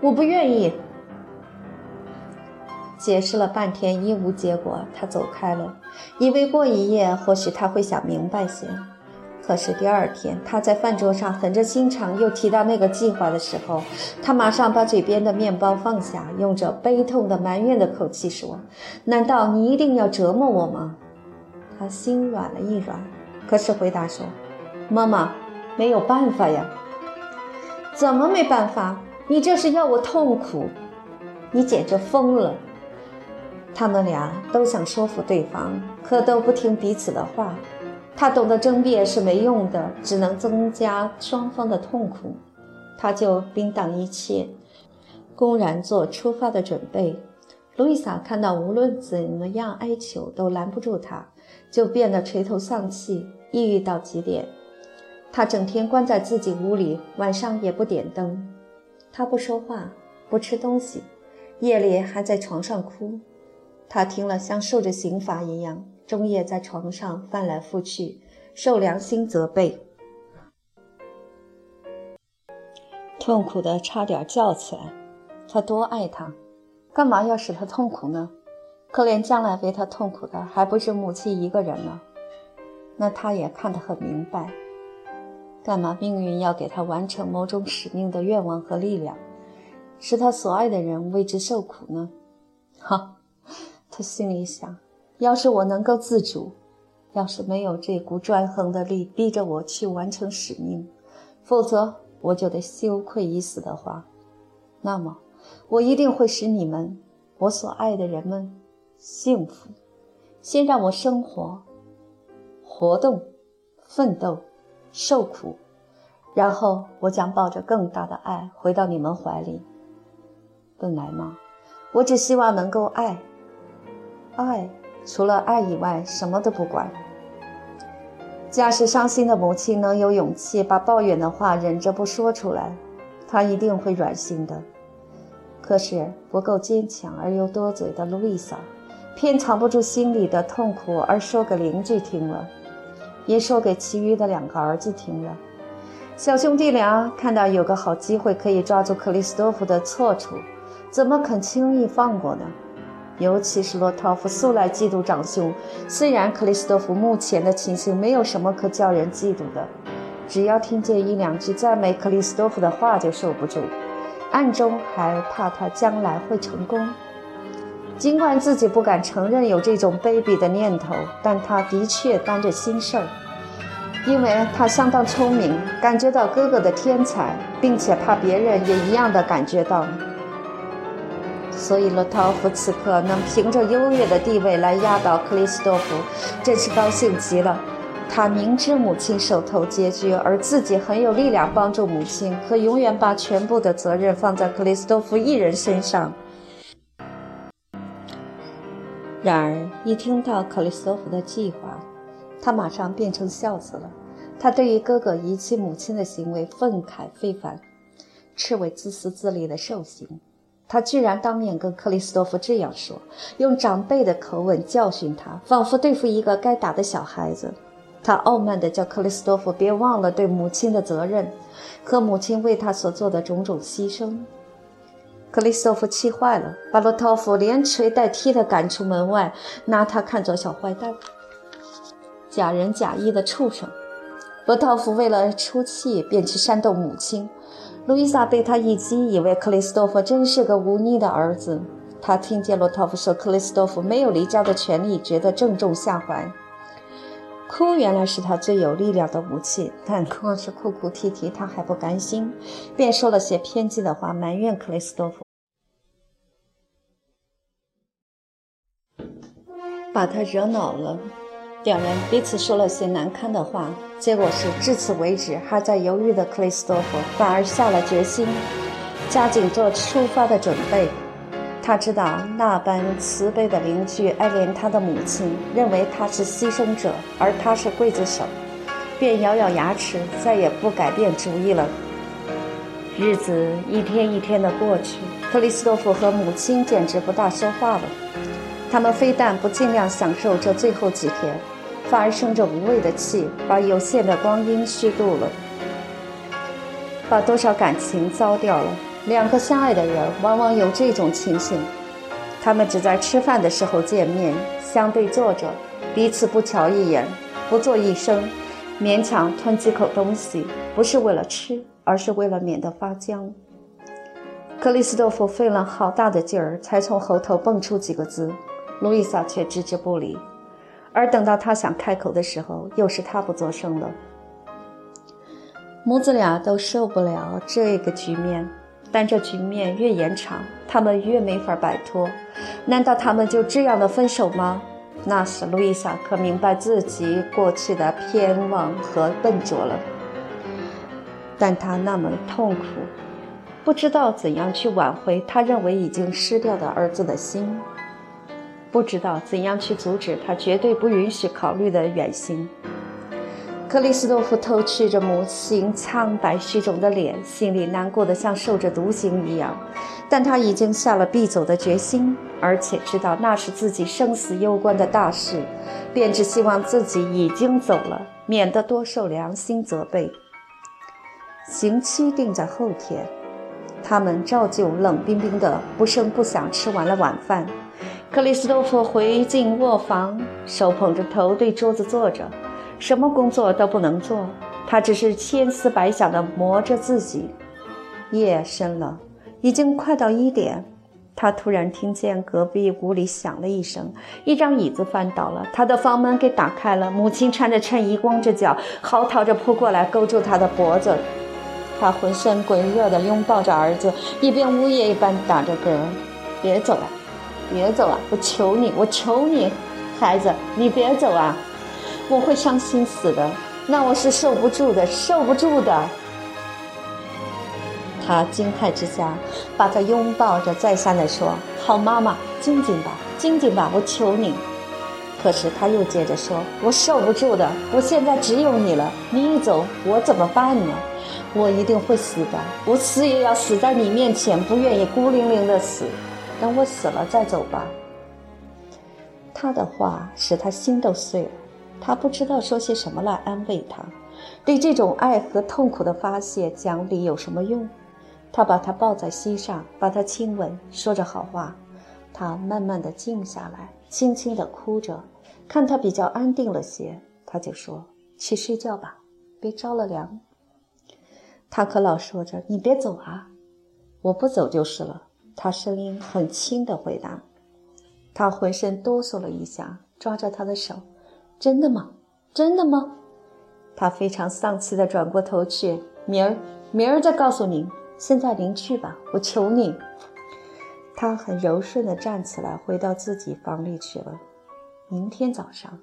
我不愿意。”解释了半天，一无结果，他走开了，以为过一夜，或许他会想明白些。可是第二天，他在饭桌上狠着心肠又提到那个计划的时候，他马上把嘴边的面包放下，用着悲痛的埋怨的口气说：“难道你一定要折磨我吗？”他心软了一软，可是回答说：“妈妈，没有办法呀。”“怎么没办法？你这是要我痛苦？你简直疯了！”他们俩都想说服对方，可都不听彼此的话。他懂得争辩是没用的，只能增加双方的痛苦。他就冰挡一切，公然做出发的准备。路易莎看到无论怎么样哀求都拦不住他，就变得垂头丧气，抑郁到极点。他整天关在自己屋里，晚上也不点灯。他不说话，不吃东西，夜里还在床上哭。他听了像受着刑罚一样。终夜在床上翻来覆去，受良心责备，痛苦的差点叫起来。他多爱他，干嘛要使他痛苦呢？可怜将来为他痛苦的还不是母亲一个人呢？那他也看得很明白，干嘛命运要给他完成某种使命的愿望和力量，使他所爱的人为之受苦呢？哈，他心里想。要是我能够自主，要是没有这股专横的力逼着我去完成使命，否则我就得羞愧已死的话，那么我一定会使你们，我所爱的人们，幸福。先让我生活、活动、奋斗、受苦，然后我将抱着更大的爱回到你们怀里。本来嘛，我只希望能够爱，爱，除了爱以外什么都不管。假使伤心的母亲能有勇气把抱怨的话忍着不说出来，她一定会软心的。可是不够坚强而又多嘴的路易莎。偏藏不住心里的痛苦，而说给邻居听了，也说给其余的两个儿子听了。小兄弟俩看到有个好机会可以抓住克里斯多夫的错处，怎么肯轻易放过呢？尤其是洛托夫素来嫉妒长兄，虽然克里斯托夫目前的情形没有什么可叫人嫉妒的，只要听见一两句赞美克里斯托夫的话就受不住，暗中还怕他将来会成功。尽管自己不敢承认有这种卑鄙的念头，但他的确担着心事儿，因为他相当聪明，感觉到哥哥的天才，并且怕别人也一样的感觉到。所以洛托夫此刻能凭着优越的地位来压倒克里斯多夫，真是高兴极了。他明知母亲手头拮据，而自己很有力量帮助母亲，可永远把全部的责任放在克里斯多夫一人身上。然而，一听到克里斯托弗的计划，他马上变成孝子了。他对于哥哥遗弃母亲的行为愤慨非凡，斥为自私自利的兽行。他居然当面跟克里斯托弗这样说，用长辈的口吻教训他，仿佛对付一个该打的小孩子。他傲慢地叫克里斯托弗别忘了对母亲的责任和母亲为他所做的种种牺牲。克里斯托夫气坏了，把洛托夫连捶带踢地赶出门外，拿他看作小坏蛋、假仁假义的畜生。洛托夫为了出气，便去煽动母亲。路易莎被他一击，以为克里斯托夫真是个忤逆的儿子。他听见洛托夫说克里斯托夫没有离家的权利，觉得正中下怀。哭原来是他最有力量的武器，但光是哭哭啼啼，他还不甘心，便说了些偏激的话，埋怨克里斯托夫，把他惹恼了。两人彼此说了些难堪的话，结果是至此为止还在犹豫的克里斯多夫反而下了决心，加紧做出发的准备。他知道那般慈悲的邻居爱怜他的母亲，认为他是牺牲者，而他是刽子手，便咬咬牙齿，再也不改变主意了。日子一天一天的过去，克里斯多夫和母亲简直不大说话了。他们非但不尽量享受这最后几天，反而生着无谓的气，把有限的光阴虚度了，把多少感情糟掉了。两个相爱的人往往有这种情形，他们只在吃饭的时候见面，相对坐着，彼此不瞧一眼，不做一声，勉强吞几口东西，不是为了吃，而是为了免得发僵。克里斯多夫费了好大的劲儿，才从喉头蹦出几个字，路易莎却置之不理。而等到他想开口的时候，又是他不作声了。母子俩都受不了这个局面。但这局面越延长，他们越没法摆脱。难道他们就这样的分手吗？那时，路易莎可明白自己过去的偏妄和笨拙了。但她那么痛苦，不知道怎样去挽回他认为已经失掉的儿子的心，不知道怎样去阻止他绝对不允许考虑的远行。克里斯多夫偷视着母亲苍白虚肿的脸，心里难过的像受着毒刑一样。但他已经下了必走的决心，而且知道那是自己生死攸关的大事，便只希望自己已经走了，免得多受良心责备。刑期定在后天，他们照旧冷冰冰的、不声不响吃完了晚饭。克里斯多夫回进卧房，手捧着头对桌子坐着。什么工作都不能做，他只是千思百想地磨着自己。夜深了，已经快到一点。他突然听见隔壁屋里响了一声，一张椅子翻倒了，他的房门给打开了。母亲穿着衬衣，光着脚，嚎啕着扑过来，勾住他的脖子。他浑身滚热地拥抱着儿子，一边呜咽一般打着嗝：“别走了，别走啊！我求你，我求你，孩子，你别走啊！我会伤心死的，那我是受不住的，受不住的。”他惊骇之下，把他拥抱着，再三的说：“好妈妈，静静吧，静静吧，我求你。”可是他又接着说：“我受不住的，我现在只有你了，你一走，我怎么办呢？我一定会死的，我死也要死在你面前，不愿意孤零零的死。等我死了再走吧。”他的话使他心都碎了，他不知道说些什么来安慰他。对这种爱和痛苦的发泄，讲理有什么用？他把他抱在膝上，把他亲吻，说着好话。他慢慢的静下来，轻轻的哭着。看他比较安定了些，他就说：“去睡觉吧，别着了凉。”他可老说着：“你别走啊，我不走就是了。”他声音很轻的回答。他浑身哆嗦了一下，抓着他的手：“真的吗？真的吗？”他非常丧气的转过头去：“明儿，明儿再告诉您。现在您去吧，我求你。”他很柔顺的站起来，回到自己房里去了。明天早上，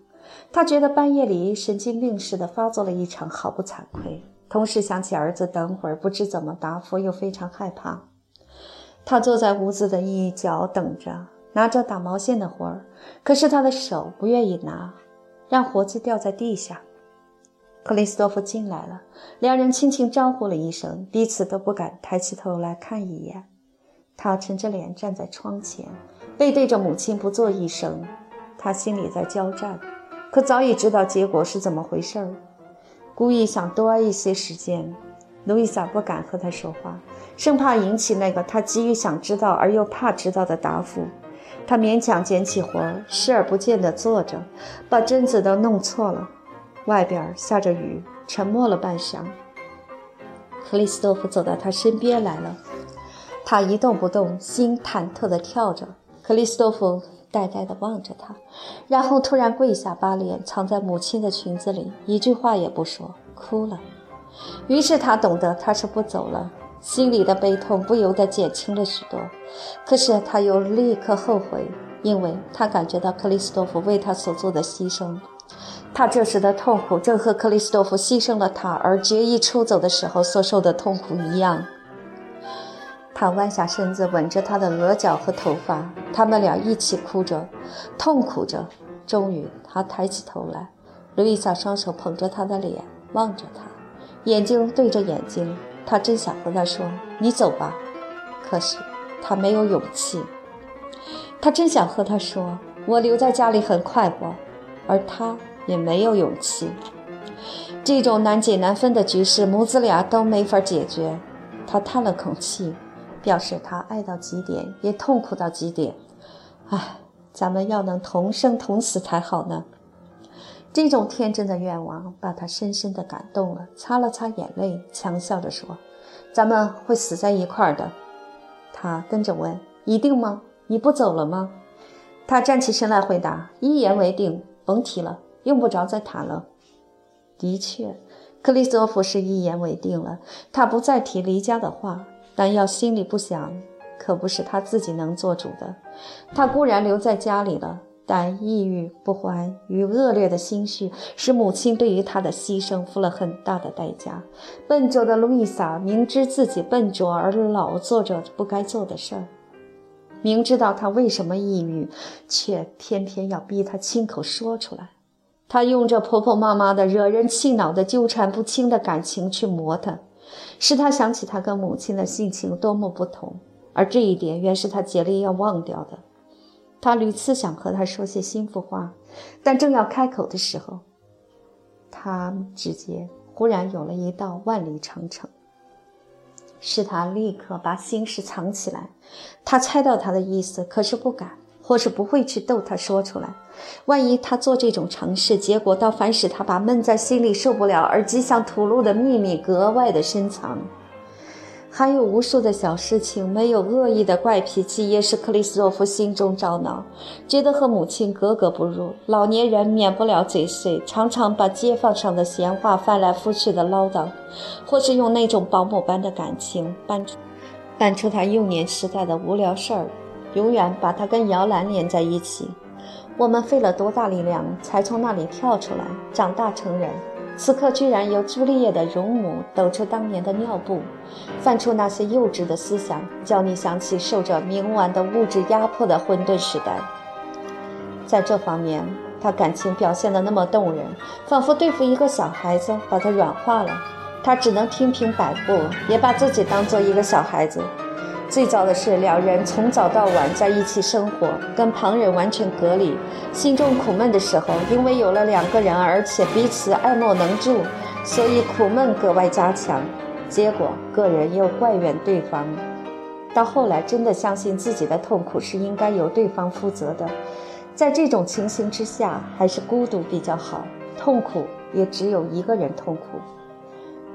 他觉得半夜里神经病似的发作了一场，好不惭愧。同时想起儿子等会儿不知怎么答复，又非常害怕。他坐在屋子的一角等着，拿着打毛线的活儿，可是他的手不愿意拿，让活计掉在地下。克里斯托夫进来了，两人轻轻招呼了一声，彼此都不敢抬起头来看一眼。他沉着脸站在窗前，背对着母亲，不做一声。他心里在交战，可早已知道结果是怎么回事儿。故意想多一些时间，路易莎不敢和他说话，生怕引起那个他急于想知道而又怕知道的答复。他勉强捡起活儿，视而不见地坐着，把针子都弄错了。外边下着雨，沉默了半晌。克里斯托夫走到他身边来了，他一动不动，心忐忑地跳着。克里斯托夫。呆呆地望着他，然后突然跪下，把脸藏在母亲的裙子里，一句话也不说，哭了。于是他懂得他是不走了，心里的悲痛不由得减轻了许多。可是他又立刻后悔，因为他感觉到克里斯多夫为他所做的牺牲。他这时的痛苦，正和克里斯多夫牺牲了他而决意出走的时候所受的痛苦一样。他弯下身子，吻着她的额角和头发，他们俩一起哭着，痛苦着。终于，他抬起头来，路易莎双手捧着他的脸，望着他，眼睛对着眼睛。他真想和他说：“你走吧。”可是他没有勇气。他真想和他说：“我留在家里很快活。”而他也没有勇气。这种难解难分的局势，母子俩都没法解决。他叹了口气。表示他爱到极点，也痛苦到极点。唉，咱们要能同生同死才好呢。这种天真的愿望把他深深的感动了，擦了擦眼泪，强笑着说：“咱们会死在一块儿的。”他跟着问：“一定吗？你不走了吗？”他站起身来回答：“一言为定，甭提了，用不着再谈了。”的确，克里斯托夫是一言为定了，他不再提离家的话。但要心里不想，可不是他自己能做主的。他固然留在家里了，但抑郁不欢与恶劣的心绪，使母亲对于他的牺牲付了很大的代价。笨拙的路易莎明知自己笨拙而老做着不该做的事儿，明知道他为什么抑郁，却偏偏要逼他亲口说出来。他用着婆婆妈妈的惹人气恼的纠缠不清的感情去磨他。使他想起他跟母亲的性情多么不同，而这一点原是他竭力要忘掉的。他屡次想和他说些心腹话，但正要开口的时候，他直接忽然有了一道万里长城，使他立刻把心事藏起来。他猜到他的意思，可是不敢。或是不会去逗他说出来，万一他做这种尝试，结果倒反使他把闷在心里受不了而极想吐露的秘密格外的深藏。还有无数的小事情，没有恶意的怪脾气，也是克里斯托夫心中着恼，觉得和母亲格格不入。老年人免不了嘴碎，常常把街坊上的闲话翻来覆去的唠叨，或是用那种保姆般的感情搬出搬出他幼年时代的无聊事儿，永远把他跟摇篮连在一起。我们费了多大力量才从那里跳出来，长大成人。此刻居然由朱丽叶的容母抖出当年的尿布，泛出那些幼稚的思想，叫你想起受着冥顽的物质压迫的混沌时代。在这方面，他感情表现得那么动人，仿佛对付一个小孩子，把他软化了。他只能听凭摆布，也把自己当做一个小孩子。最早的是，两人从早到晚在一起生活，跟旁人完全隔离。心中苦闷的时候，因为有了两个人，而且彼此爱莫能助，所以苦闷格外加强。结果，个人又怪怨对方。到后来，真的相信自己的痛苦是应该由对方负责的。在这种情形之下，还是孤独比较好，痛苦也只有一个人痛苦。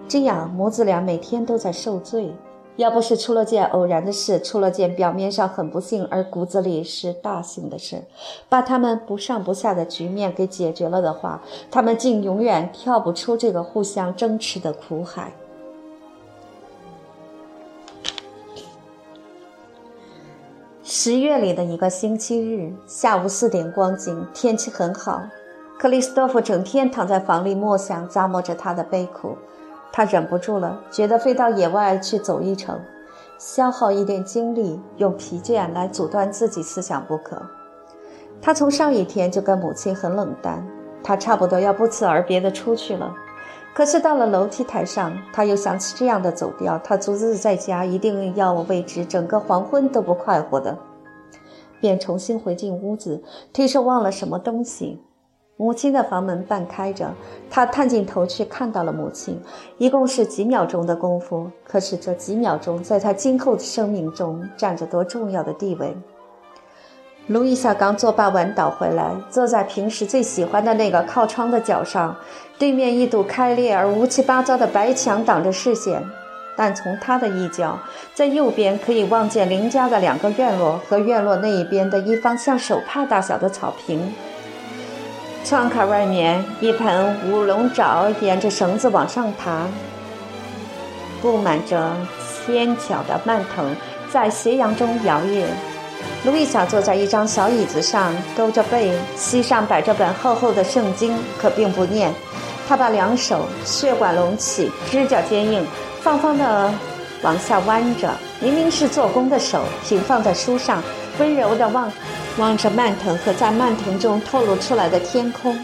这样，母子俩每天都在受罪。要不是出了件偶然的事，出了件表面上很不幸而骨子里是大幸的事，把他们不上不下的局面给解决了的话，他们竟永远跳不出这个互相争持的苦海。十月里的一个星期日下午四点光景，天气很好。克里斯托夫整天躺在房里默想，咂摸着他的悲苦。他忍不住了，觉得非到野外去走一程，消耗一点精力，用疲倦来阻断自己思想不可。他从上一天就跟母亲很冷淡，他差不多要不辞而别的出去了。可是到了楼梯台上，他又想起这样的走调，他独自在家一定要为之整个黄昏都不快活的，便重新回进屋子，推说忘了什么东西。母亲的房门半开着，他探进头去，看到了母亲。一共是几秒钟的功夫，可是这几秒钟在他今后的生命中占着多重要的地位。路易莎刚作罢晚倒回来，坐在平时最喜欢的那个靠窗的角上，对面一堵开裂而乌七八糟的白墙挡着视线，但从他的一角，在右边可以望见邻家的两个院落和院落那一边的一方像手帕大小的草坪。窗口外面，一盆乌龙爪沿着绳子往上爬，布满着纤巧的蔓藤，在斜阳中摇曳。路易莎坐在一张小椅子上，勾着背，膝上摆着本厚厚的圣经，可并不念。她把两手血管隆起，指甲坚硬，放放的往下弯着，明明是做工的手，平放在书上，温柔地望。望着蔓藤和在蔓藤中透露出来的天空，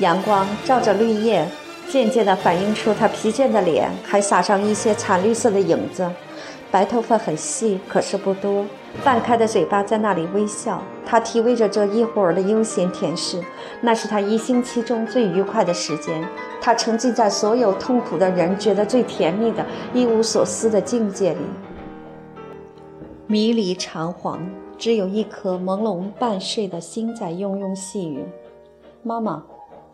阳光照着绿叶，渐渐地反映出他疲倦的脸，还撒上一些惨绿色的影子。白头发很细，可是不多。半开的嘴巴在那里微笑。他体味着这一会儿的悠闲甜食，那是他一星期中最愉快的时间。他沉浸在所有痛苦的人觉得最甜蜜的一无所思的境界里，迷离长惶。只有一颗朦胧半睡的心在庸庸细语。妈妈，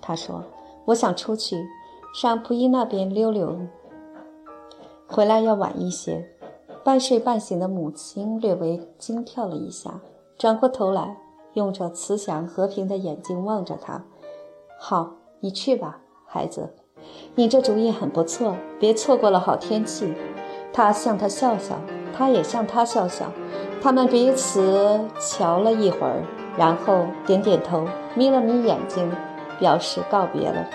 他说：“我想出去，上蒲伊那边溜溜。回来要晚一些。”半睡半醒的母亲略微惊跳了一下，转过头来，用着慈祥和平的眼睛望着他。“好，你去吧，孩子。你这主意很不错，别错过了好天气。”他向他笑笑，他也向他笑笑。他们彼此瞧了一会儿，然后点点头，眯了眯眼睛，表示告别了。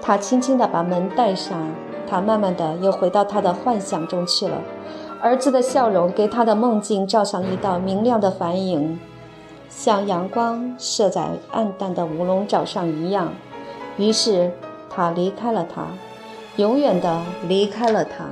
他轻轻地把门带上，他慢慢的又回到他的幻想中去了。儿子的笑容给他的梦境照上一道明亮的反影，像阳光射在暗淡的乌龙爪上一样。于是他离开了他，永远的离开了他。